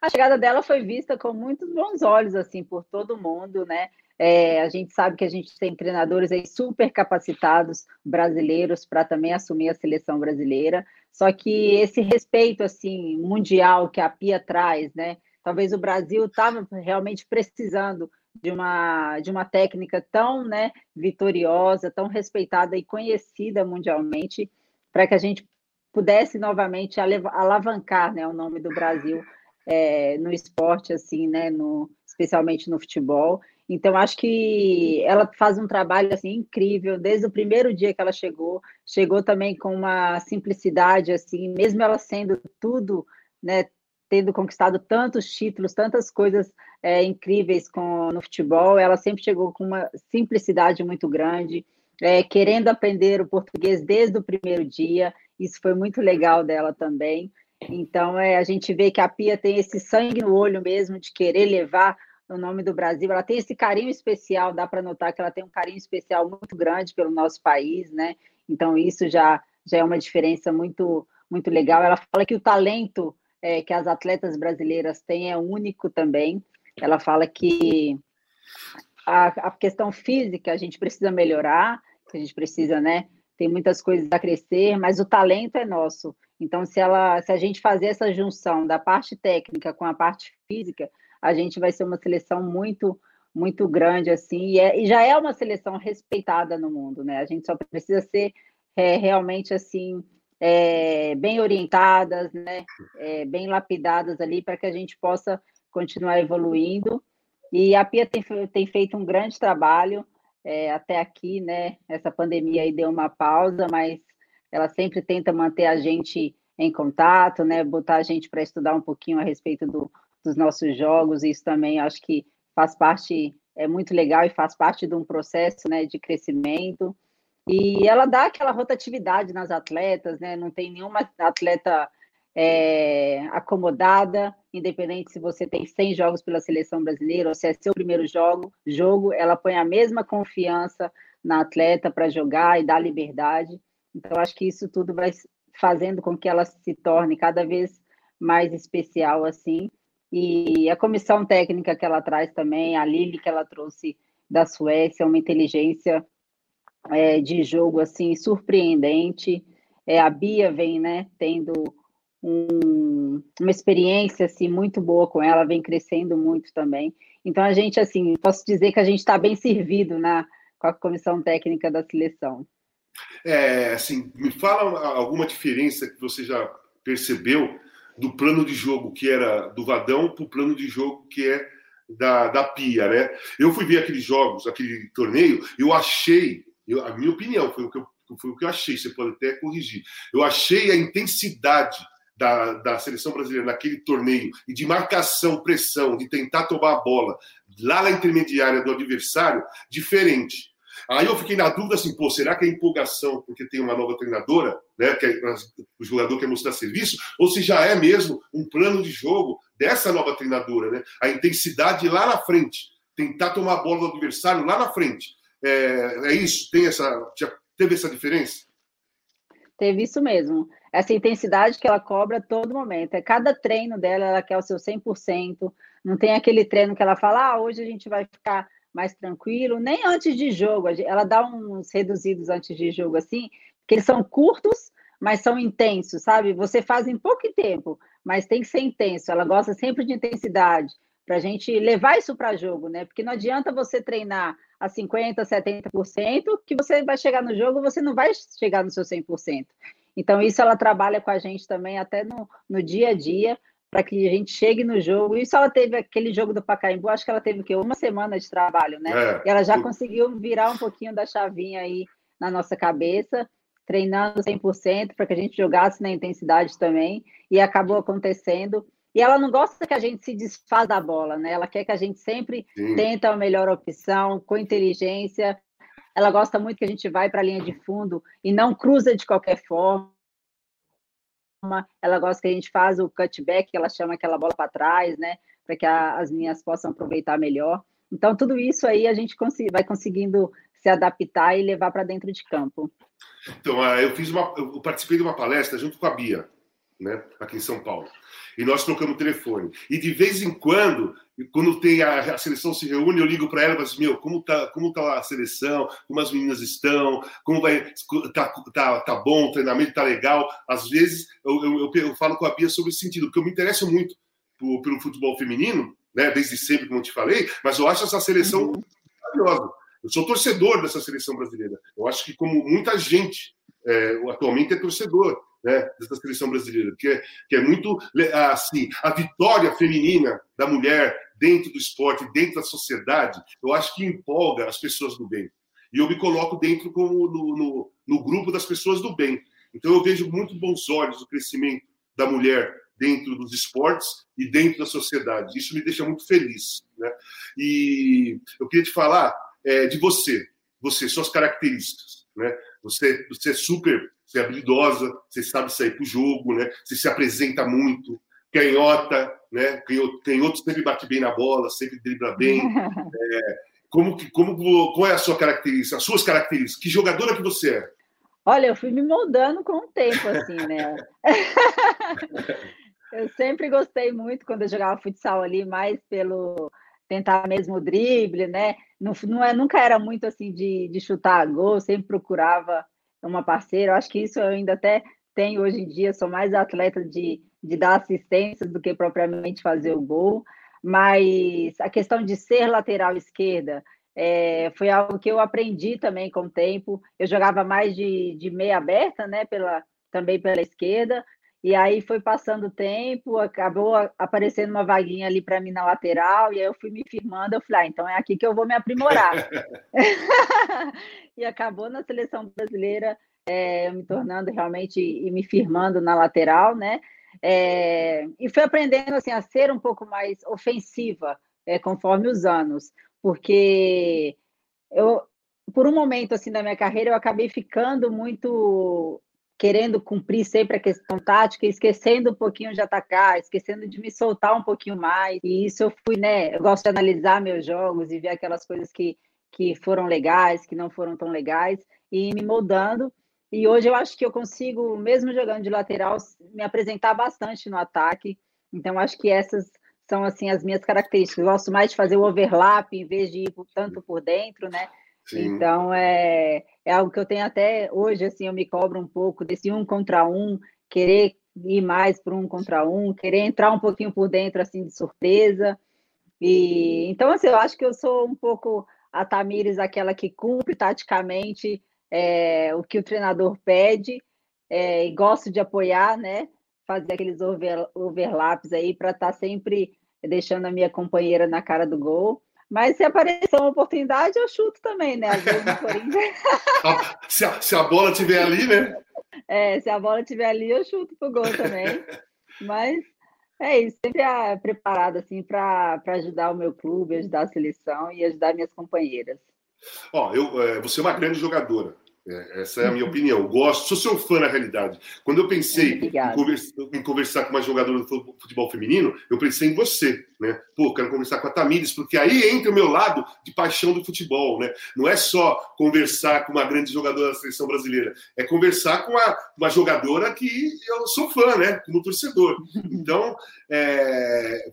[SPEAKER 4] A chegada dela foi vista com muitos bons olhos, assim, por todo mundo, né? É, a gente sabe que a gente tem treinadores aí super capacitados brasileiros para também assumir a seleção brasileira. Só que esse respeito assim mundial que a Pia traz, né? Talvez o Brasil estava realmente precisando de uma de uma técnica tão, né, vitoriosa, tão respeitada e conhecida mundialmente, para que a gente pudesse novamente alavancar, né, o nome do Brasil é, no esporte, assim, né, no, especialmente no futebol. Então, acho que ela faz um trabalho assim incrível desde o primeiro dia que ela chegou. Chegou também com uma simplicidade, assim, mesmo ela sendo tudo, né, tendo conquistado tantos títulos, tantas coisas é, incríveis com, no futebol, ela sempre chegou com uma simplicidade muito grande, é, querendo aprender o português desde o primeiro dia. Isso foi muito legal dela também. Então, é, a gente vê que a Pia tem esse sangue no olho mesmo de querer levar no nome do Brasil. Ela tem esse carinho especial, dá para notar que ela tem um carinho especial muito grande pelo nosso país, né? Então isso já, já é uma diferença muito muito legal. Ela fala que o talento é, que as atletas brasileiras têm é único também. Ela fala que a, a questão física a gente precisa melhorar, que a gente precisa, né? Tem muitas coisas a crescer, mas o talento é nosso. Então, se ela, se a gente fazer essa junção da parte técnica com a parte física, a gente vai ser uma seleção muito muito grande assim e, é, e já é uma seleção respeitada no mundo, né? A gente só precisa ser é, realmente assim é, bem orientadas, né? É, bem lapidadas ali para que a gente possa continuar evoluindo. E a Pia tem, tem feito um grande trabalho é, até aqui, né? Essa pandemia aí deu uma pausa, mas ela sempre tenta manter a gente em contato, né? Botar a gente para estudar um pouquinho a respeito do, dos nossos jogos, isso também acho que faz parte, é muito legal e faz parte de um processo né, de crescimento. E ela dá aquela rotatividade nas atletas, né? Não tem nenhuma atleta é, acomodada, independente se você tem 100 jogos pela seleção brasileira ou se é seu primeiro jogo, jogo, ela põe a mesma confiança na atleta para jogar e dá liberdade. Então, acho que isso tudo vai fazendo com que ela se torne cada vez mais especial assim. E a comissão técnica que ela traz também, a Lili que ela trouxe da Suécia, uma inteligência é, de jogo assim surpreendente. É, a Bia vem, né, tendo um, uma experiência assim muito boa com ela, vem crescendo muito também. Então a gente assim posso dizer que a gente está bem servido na com a comissão técnica da seleção.
[SPEAKER 3] É, assim, me fala alguma diferença que você já percebeu do plano de jogo que era do Vadão para o plano de jogo que é da, da Pia, né? Eu fui ver aqueles jogos, aquele torneio, eu achei, eu, a minha opinião foi o, que eu, foi o que eu achei, você pode até corrigir. Eu achei a intensidade da, da seleção brasileira naquele torneio e de marcação, pressão, de tentar tomar a bola lá na intermediária do adversário diferente. Aí eu fiquei na dúvida assim, pô, será que é empolgação porque tem uma nova treinadora, né? Que é, o jogador quer mostrar serviço, ou se já é mesmo um plano de jogo dessa nova treinadora, né? A intensidade lá na frente, tentar tomar a bola do adversário lá na frente. É, é isso? Tem essa, já teve essa diferença?
[SPEAKER 4] Teve isso mesmo. Essa intensidade que ela cobra a todo momento. É cada treino dela, ela quer o seu 100%. Não tem aquele treino que ela fala, ah, hoje a gente vai ficar mais tranquilo, nem antes de jogo. Ela dá uns reduzidos antes de jogo, assim, que eles são curtos, mas são intensos, sabe? Você faz em pouco tempo, mas tem que ser intenso. Ela gosta sempre de intensidade, para a gente levar isso para jogo, né? Porque não adianta você treinar a 50%, 70%, que você vai chegar no jogo, você não vai chegar no seu 100%. Então, isso ela trabalha com a gente também, até no, no dia a dia, para que a gente chegue no jogo. Isso ela teve aquele jogo do Pacaembu, acho que ela teve o quê? Uma semana de trabalho, né? É, e ela já conseguiu virar um pouquinho da chavinha aí na nossa cabeça, treinando 100% para que a gente jogasse na intensidade também, e acabou acontecendo. E ela não gosta que a gente se desfaz da bola, né? Ela quer que a gente sempre Sim. tenta a melhor opção, com inteligência. Ela gosta muito que a gente vai para a linha de fundo e não cruza de qualquer forma ela gosta que a gente faz o cutback, que ela chama aquela bola para trás, né? Para que a, as minhas possam aproveitar melhor. Então, tudo isso aí a gente vai conseguindo se adaptar e levar para dentro de campo.
[SPEAKER 3] Então, ah, eu fiz uma, eu participei de uma palestra junto com a Bia, né, aqui em São Paulo. E nós trocamos telefone. E de vez em quando, quando tem a, a seleção se reúne, eu ligo para ela e falo assim, meu, como tá, como tá a seleção? Como as meninas estão? Como vai tá, tá, tá bom, o treinamento tá legal? Às vezes eu, eu, eu, falo com a Bia sobre esse sentido, porque eu me interesso muito por, pelo futebol feminino, né, desde sempre, como eu te falei, mas eu acho essa seleção uhum. maravilhosa. Eu sou torcedor dessa seleção brasileira. Eu acho que, como muita gente é, atualmente é torcedor né, dessa seleção brasileira, que é, que é muito assim, a vitória feminina da mulher dentro do esporte, dentro da sociedade, eu acho que empolga as pessoas do bem. E eu me coloco dentro como no, no, no grupo das pessoas do bem. Então eu vejo muito bons olhos o crescimento da mulher dentro dos esportes e dentro da sociedade. Isso me deixa muito feliz. Né? E eu queria te falar é, de você, você, suas características. Né? Você, você é super você é habilidosa, você sabe sair para o jogo, né? você se apresenta muito, canhota, né? canhoto sempre bate bem na bola, sempre dribla bem. É, como, que, como, qual é a sua característica, as suas características? Que jogadora que você é?
[SPEAKER 4] Olha, eu fui me moldando com o tempo, assim, né? eu sempre gostei muito quando eu jogava futsal ali, mais pelo tentar mesmo o drible, né? Não, não é, nunca era muito assim de, de chutar a gol, sempre procurava uma parceira. Eu acho que isso eu ainda até tenho hoje em dia, sou mais atleta de, de dar assistência do que propriamente fazer o gol. Mas a questão de ser lateral esquerda é, foi algo que eu aprendi também com o tempo. Eu jogava mais de, de meia aberta, né? Pela, também pela esquerda. E aí foi passando o tempo, acabou aparecendo uma vaguinha ali para mim na lateral, e aí eu fui me firmando, eu falei, ah, então é aqui que eu vou me aprimorar. e acabou na seleção brasileira é, me tornando realmente e me firmando na lateral, né? É, e fui aprendendo assim, a ser um pouco mais ofensiva é, conforme os anos, porque eu, por um momento assim da minha carreira, eu acabei ficando muito querendo cumprir sempre a questão tática, esquecendo um pouquinho de atacar, esquecendo de me soltar um pouquinho mais. E isso eu fui, né? Eu gosto de analisar meus jogos e ver aquelas coisas que, que foram legais, que não foram tão legais, e me moldando. E hoje eu acho que eu consigo, mesmo jogando de lateral, me apresentar bastante no ataque. Então, acho que essas são assim as minhas características. Eu gosto mais de fazer o overlap em vez de ir tanto por dentro, né? Sim. Então, é, é algo que eu tenho até hoje, assim, eu me cobro um pouco desse um contra um, querer ir mais para um contra um, querer entrar um pouquinho por dentro, assim, de surpresa. E então, assim, eu acho que eu sou um pouco a Tamires, aquela que cumpre taticamente é, o que o treinador pede, é, e gosto de apoiar, né? Fazer aqueles over, overlaps aí para estar tá sempre deixando a minha companheira na cara do gol. Mas se aparecer uma oportunidade, eu chuto também, né? Às vezes no Corinthians.
[SPEAKER 3] se, a, se a bola estiver ali, né?
[SPEAKER 4] É, se a bola estiver ali, eu chuto pro gol também. Mas é isso, sempre é preparado assim para ajudar o meu clube, ajudar a seleção e ajudar minhas companheiras.
[SPEAKER 3] Ó, eu, é, você é uma grande jogadora. É, essa é a minha opinião. Gosto, sou seu fã na realidade. Quando eu pensei em conversar, em conversar, com uma jogadora do futebol feminino, eu pensei em você, né? Pô, quero conversar com a Tamires, porque aí entra o meu lado de paixão do futebol, né? Não é só conversar com uma grande jogadora da seleção brasileira, é conversar com uma, uma jogadora que eu sou fã, né? Como torcedor. Então, é,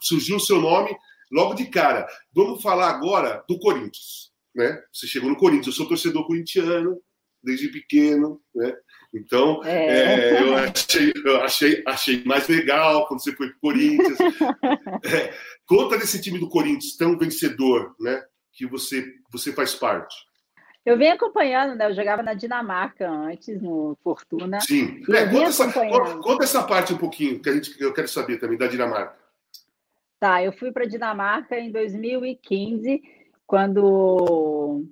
[SPEAKER 3] surgiu o seu nome logo de cara. Vamos falar agora do Corinthians né? Você chegou no Corinthians, eu sou torcedor corintiano desde pequeno, né? Então, é. É, eu, achei, eu achei, achei mais legal quando você foi para o Corinthians. é, conta desse time do Corinthians tão vencedor, né? Que você, você faz parte.
[SPEAKER 4] Eu venho acompanhando, né? Eu jogava na Dinamarca antes, no Fortuna.
[SPEAKER 3] Sim. É, conta, essa, conta, essa, parte um pouquinho, que a gente, eu quero saber também da Dinamarca.
[SPEAKER 4] Tá, eu fui para a Dinamarca em 2015 quando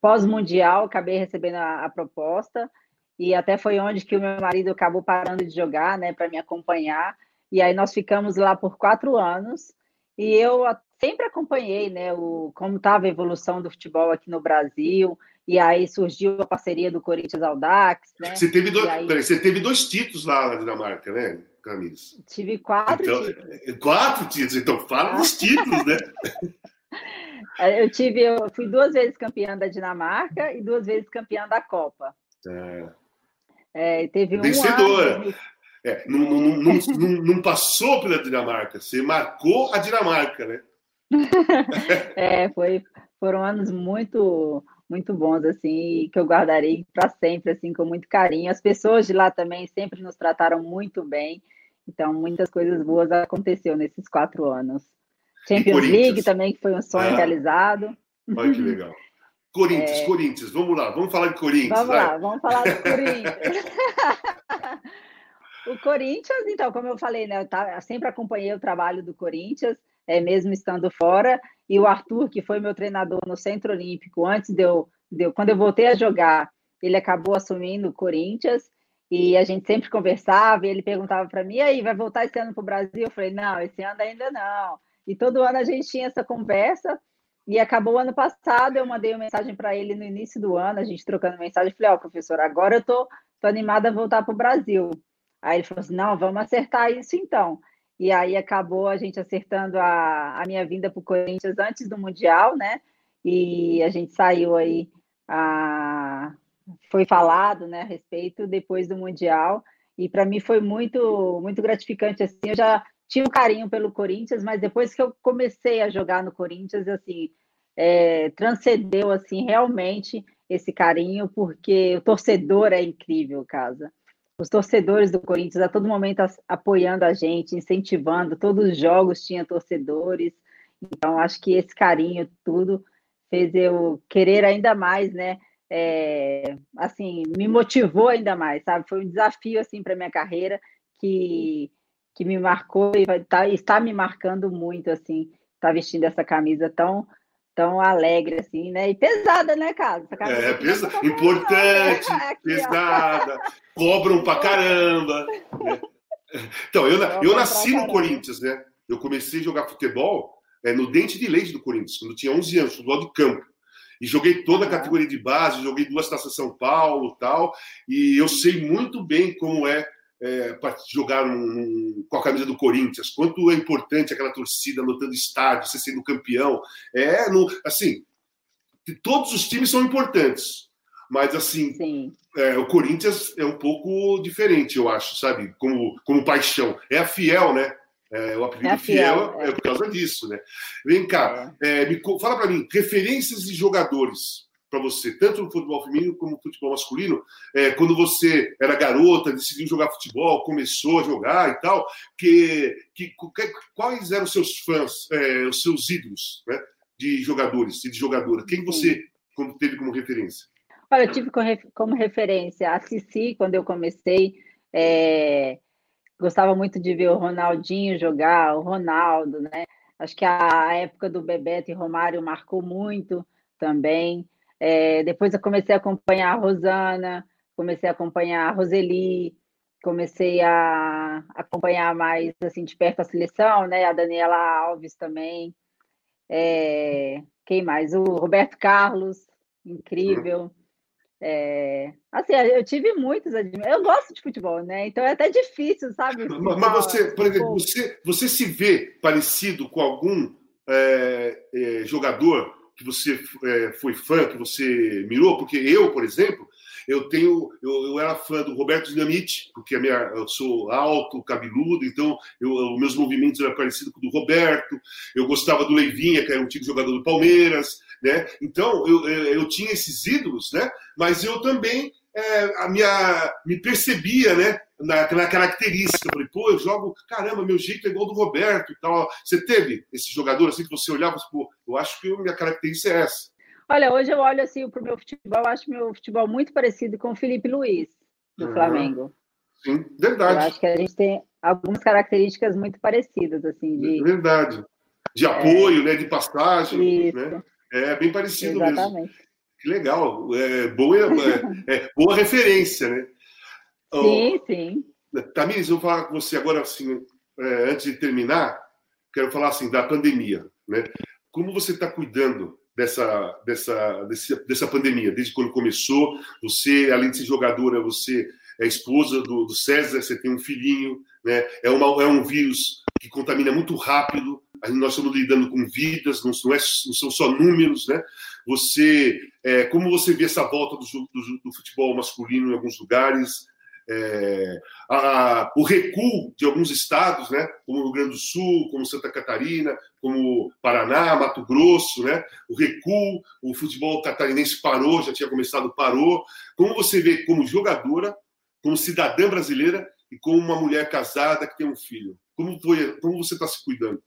[SPEAKER 4] pós-mundial acabei recebendo a, a, proposta e até foi onde que o meu marido acabou parando de jogar, né, para me acompanhar. E aí nós ficamos lá por quatro anos e eu sempre acompanhei, né, o como estava a evolução do futebol aqui no Brasil. E aí surgiu a parceria do Corinthians Audax, né?
[SPEAKER 3] Você teve dois, aí... você teve dois títulos lá na Dinamarca, né, Camila?
[SPEAKER 4] Tive quatro
[SPEAKER 3] então,
[SPEAKER 4] títulos.
[SPEAKER 3] Quatro títulos, então fala dos títulos, né?
[SPEAKER 4] É, eu tive, eu fui duas vezes campeã da Dinamarca e duas vezes campeã da Copa.
[SPEAKER 3] É.
[SPEAKER 4] É, teve
[SPEAKER 3] Vencedora.
[SPEAKER 4] um ano.
[SPEAKER 3] É, não, não, não, não, não passou pela Dinamarca, você marcou a Dinamarca, né?
[SPEAKER 4] É, foi, foram anos muito muito bons assim que eu guardarei para sempre assim com muito carinho. As pessoas de lá também sempre nos trataram muito bem. Então muitas coisas boas aconteceu nesses quatro anos. Champions League também que foi um sonho ah, realizado.
[SPEAKER 3] Olha que legal. Corinthians, é... Corinthians, vamos lá, vamos falar de Corinthians.
[SPEAKER 4] Vamos vai. lá, vamos falar de Corinthians. o Corinthians, então, como eu falei, né, eu, sempre acompanhei o trabalho do Corinthians é, mesmo estando fora. E o Arthur, que foi meu treinador no Centro Olímpico, antes de eu, de eu, quando eu voltei a jogar, ele acabou assumindo o Corinthians. E a gente sempre conversava, e ele perguntava para mim, e aí, vai voltar esse ano para o Brasil? Eu falei, não, esse ano ainda não. E todo ano a gente tinha essa conversa, e acabou ano passado, eu mandei uma mensagem para ele no início do ano, a gente trocando mensagem, falei, ó, oh, professor, agora eu tô, tô animada a voltar para o Brasil. Aí ele falou assim, não, vamos acertar isso então e aí acabou a gente acertando a, a minha vinda para o Corinthians antes do Mundial, né? E a gente saiu aí, a, foi falado né, a respeito depois do Mundial, e para mim foi muito, muito gratificante, assim, eu já tinha um carinho pelo Corinthians, mas depois que eu comecei a jogar no Corinthians, assim, é, transcendeu, assim, realmente esse carinho, porque o torcedor é incrível, casa os torcedores do Corinthians a todo momento apoiando a gente, incentivando, todos os jogos tinha torcedores. Então, acho que esse carinho, tudo, fez eu querer ainda mais, né? É, assim, me motivou ainda mais, sabe? Foi um desafio, assim, para minha carreira que, que me marcou e vai, tá, está me marcando muito, assim, tá vestindo essa camisa tão tão alegre assim, né? E pesada, né, cara?
[SPEAKER 3] é, pesa... importante, Aqui, pesada, cobram pra caramba. Né? Então, eu, eu nasci no Corinthians, né? Eu comecei a jogar futebol é, no dente de leite do Corinthians, quando eu tinha 11 anos, futebol de campo. E joguei toda a categoria de base, joguei duas taças São Paulo tal. E eu sei muito bem como é é, para jogar um, com a camisa do Corinthians, quanto é importante aquela torcida lotando estádio, você sendo campeão. É, no, assim, todos os times são importantes, mas assim, é, o Corinthians é um pouco diferente, eu acho, sabe? Como, como paixão. É a fiel, né? É, o apelido é fiel, fiel é. é. por causa disso, né? Vem cá, é. É, me, fala para mim, referências de jogadores para você, tanto no futebol feminino como no futebol masculino, é, quando você era garota, decidiu jogar futebol, começou a jogar e tal, que, que, quais eram os seus fãs, é, os seus ídolos né, de jogadores e de jogadora? Quem você como, teve como referência?
[SPEAKER 4] Olha, eu tive como referência a Cici, quando eu comecei. É, gostava muito de ver o Ronaldinho jogar, o Ronaldo, né? Acho que a época do Bebeto e Romário marcou muito também. É, depois eu comecei a acompanhar a Rosana, comecei a acompanhar a Roseli, comecei a acompanhar mais assim de perto a seleção, né? A Daniela Alves também. É, quem mais? O Roberto Carlos, incrível. É, assim, eu tive muitos Eu gosto de futebol, né? Então é até difícil, sabe?
[SPEAKER 3] Mas você, por exemplo, você, você se vê parecido com algum é, é, jogador que você é, foi fã, que você mirou? Porque eu, por exemplo, eu tenho, eu, eu era fã do Roberto Dinamite, porque a minha, eu sou alto, cabeludo, então eu, os meus movimentos eram parecidos com o do Roberto. Eu gostava do Leivinha, que era um antigo jogador do Palmeiras, né? Então eu, eu, eu tinha esses ídolos, né? Mas eu também é, a minha, me percebia, né? Na, na, característica. Eu falei, pô, eu jogo, caramba, meu jeito é igual do Roberto e tal. Você teve esse jogador assim que você olhava e pô, eu acho que a minha característica é essa.
[SPEAKER 4] Olha, hoje eu olho assim para o meu futebol, acho meu futebol muito parecido com o Felipe Luiz, do uhum. Flamengo.
[SPEAKER 3] Sim, verdade.
[SPEAKER 4] Eu acho que a gente tem algumas características muito parecidas, assim, de.
[SPEAKER 3] Verdade. De apoio, é... né? De passagem. Isso. Né? É bem parecido Exatamente. mesmo. Que legal. É, boa, é, é, boa referência, né?
[SPEAKER 4] Sim, oh, sim.
[SPEAKER 3] Tamires, eu vou falar com você agora, assim, é, antes de terminar, quero falar assim da pandemia, né? Como você está cuidando dessa, dessa, dessa, dessa pandemia, desde quando começou? Você, além de ser jogadora, você é esposa do, do César, você tem um filhinho, né? É, uma, é um vírus que contamina muito rápido. nós estamos lidando com vidas, não, não, é, não são só números, né? Você, é, como você vê essa volta do, do, do futebol masculino em alguns lugares? É, a, o recuo de alguns estados, né, como o Rio Grande do Sul, como Santa Catarina, como Paraná, Mato Grosso, né, o recuo, o futebol catarinense parou, já tinha começado, parou. Como você vê como jogadora, como cidadã brasileira e como uma mulher casada que tem um filho? Como, foi, como você está se cuidando?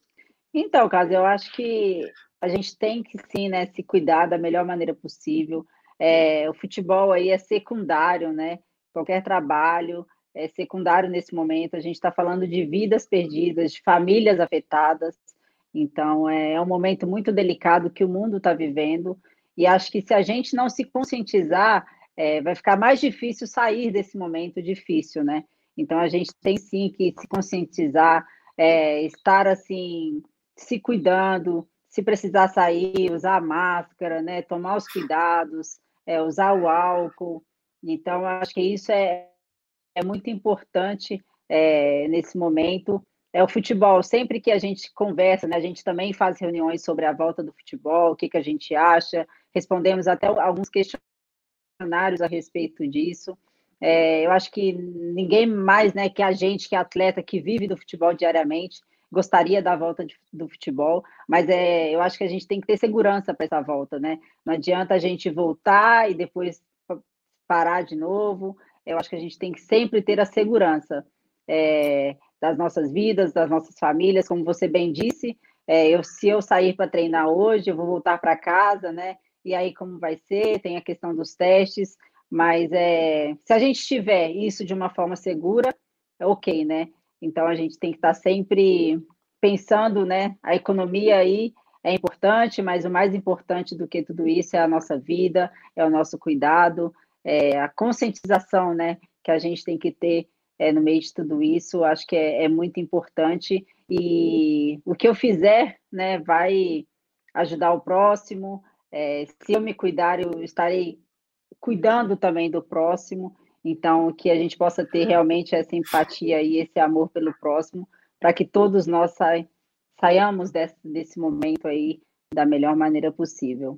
[SPEAKER 4] Então, Caso, eu acho que a gente tem que sim, né, se cuidar da melhor maneira possível. É, o futebol aí é secundário, né? Qualquer trabalho é secundário nesse momento. A gente está falando de vidas perdidas, de famílias afetadas. Então, é, é um momento muito delicado que o mundo está vivendo. E acho que se a gente não se conscientizar, é, vai ficar mais difícil sair desse momento difícil, né? Então, a gente tem sim que se conscientizar, é, estar assim, se cuidando, se precisar sair, usar máscara, né? Tomar os cuidados, é, usar o álcool. Então, acho que isso é, é muito importante é, nesse momento. É o futebol, sempre que a gente conversa, né, a gente também faz reuniões sobre a volta do futebol, o que, que a gente acha, respondemos até alguns questionários a respeito disso. É, eu acho que ninguém mais né, que a gente, que é atleta, que vive do futebol diariamente, gostaria da volta de, do futebol, mas é, eu acho que a gente tem que ter segurança para essa volta, né? Não adianta a gente voltar e depois parar de novo. Eu acho que a gente tem que sempre ter a segurança é, das nossas vidas, das nossas famílias, como você bem disse. É, eu, se eu sair para treinar hoje, eu vou voltar para casa, né? E aí, como vai ser? Tem a questão dos testes, mas é, se a gente tiver isso de uma forma segura, é ok, né? Então a gente tem que estar tá sempre pensando, né? A economia aí é importante, mas o mais importante do que tudo isso é a nossa vida, é o nosso cuidado, é, a conscientização né, que a gente tem que ter é, no meio de tudo isso, acho que é, é, muito importante. E o que eu fizer né, vai ajudar o próximo. É, se eu me cuidar, eu estarei cuidando também do próximo. Então, que a gente possa ter realmente essa empatia e esse amor pelo próximo, para que todos nós saiamos desse, desse momento aí da melhor maneira possível.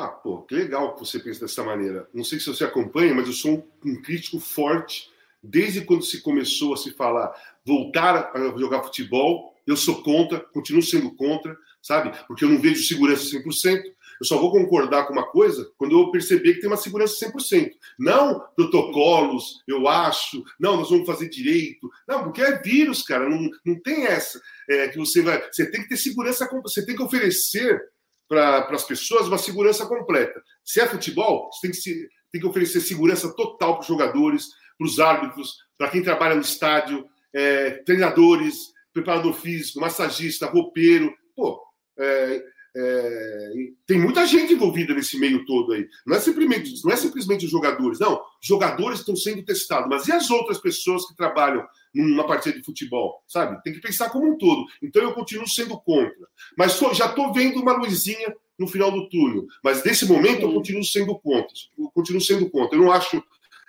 [SPEAKER 3] Ah, pô, que legal que você pensa dessa maneira. Não sei se você acompanha, mas eu sou um, um crítico forte desde quando se começou a se falar voltar a jogar futebol. Eu sou contra, continuo sendo contra, sabe? Porque eu não vejo segurança 100%. Eu só vou concordar com uma coisa quando eu perceber que tem uma segurança 100%. Não protocolos, eu acho, não, nós vamos fazer direito. Não, porque é vírus, cara, não, não tem essa. É, que você vai. Você tem que ter segurança, você tem que oferecer para as pessoas uma segurança completa. Se é futebol, você tem que, se, tem que oferecer segurança total para os jogadores, para os árbitros, para quem trabalha no estádio, é, treinadores, preparador físico, massagista, roupeiro. Pô, é, é, tem muita gente envolvida nesse meio todo aí. Não é simplesmente, não é simplesmente os jogadores, não. Jogadores estão sendo testados, mas e as outras pessoas que trabalham numa partida de futebol? Sabe? Tem que pensar como um todo. Então eu continuo sendo contra. Mas só, já estou vendo uma luzinha no final do túnel. Mas nesse momento eu continuo sendo contra. Eu continuo sendo contra. Eu não acho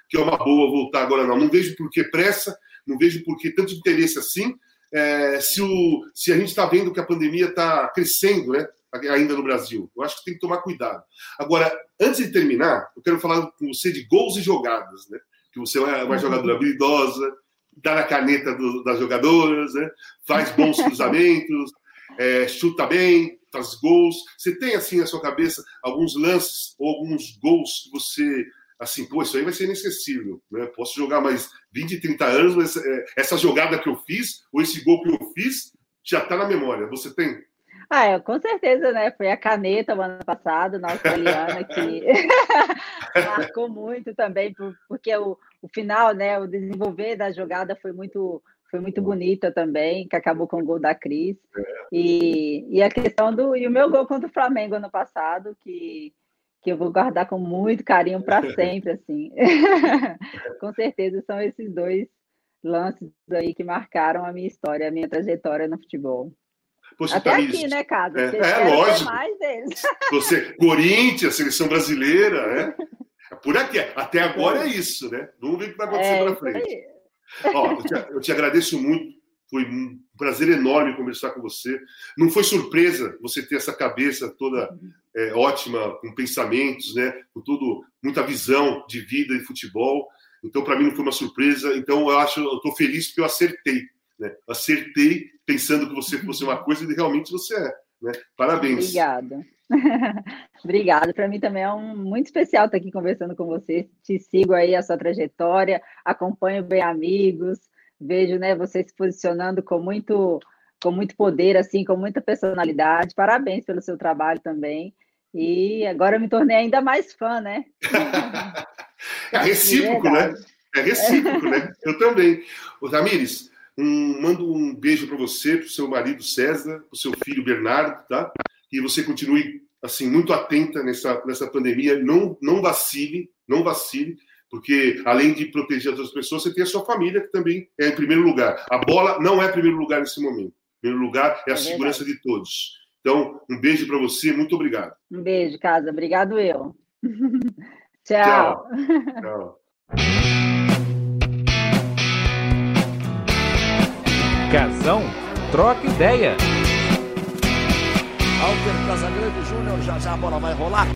[SPEAKER 3] que é uma boa voltar agora, não. Não vejo por que pressa, não vejo por que tanto interesse assim. É, se, o, se a gente está vendo que a pandemia está crescendo, né? Ainda no Brasil. Eu acho que tem que tomar cuidado. Agora, antes de terminar, eu quero falar com você de gols e jogadas, né? Que você é uma jogadora habilidosa, dá na caneta do, das jogadoras, né? Faz bons cruzamentos, é, chuta bem, faz gols. Você tem assim na sua cabeça alguns lances ou alguns gols que você assim, pô, isso aí vai ser inesquecível, né? Posso jogar mais 20, 30 anos, mas é, essa jogada que eu fiz ou esse gol que eu fiz já está na memória. Você tem?
[SPEAKER 4] Ah, é, com certeza, né? Foi a caneta o ano passado, na australiana, que marcou muito também, porque o, o final, né? O desenvolver da jogada foi muito, foi muito bonita também, que acabou com o gol da Cris. É. E, e a questão do. E o meu gol contra o Flamengo ano passado, que, que eu vou guardar com muito carinho para sempre, assim. com certeza são esses dois lances aí que marcaram a minha história, a minha trajetória no futebol. Poxa, Até tá aqui, né, Casa?
[SPEAKER 3] É, é lógico. Mais deles. Você, Corinthians, seleção brasileira, né? Por aqui. Até agora é isso, né? Vamos ver o que vai acontecer é, para frente. Ó, eu te, eu te, agradeço muito. Foi um prazer enorme conversar com você. Não foi surpresa você ter essa cabeça toda é, ótima, com pensamentos, né? Com tudo, muita visão de vida e futebol. Então, para mim, não foi uma surpresa. Então, eu acho, eu estou feliz porque eu acertei. Né? Acertei pensando que você fosse uma coisa e realmente você é. Né? Parabéns.
[SPEAKER 4] Obrigada. Obrigada. Para mim também é um muito especial estar aqui conversando com você. Te sigo aí a sua trajetória, acompanho bem amigos, vejo, né, você se posicionando com muito com muito poder assim, com muita personalidade. Parabéns pelo seu trabalho também. E agora eu me tornei ainda mais fã, né?
[SPEAKER 3] é recíproco, né? É recíproco, né? Eu também. Ô, Tamires, um, mando um beijo para você, para o seu marido César, para o seu filho Bernardo, tá? Que você continue assim muito atenta nessa nessa pandemia, não não vacile, não vacile, porque além de proteger as outras pessoas, você tem a sua família que também é em primeiro lugar. A bola não é primeiro lugar nesse momento. Primeiro lugar é a é segurança de todos. Então, um beijo para você, muito obrigado.
[SPEAKER 4] Um beijo, Casa. Obrigado eu. Tchau. Tchau. Tchau.
[SPEAKER 1] Casão, troca ideia.
[SPEAKER 2] Alter Casagrande Júnior, já já a bola vai rolar.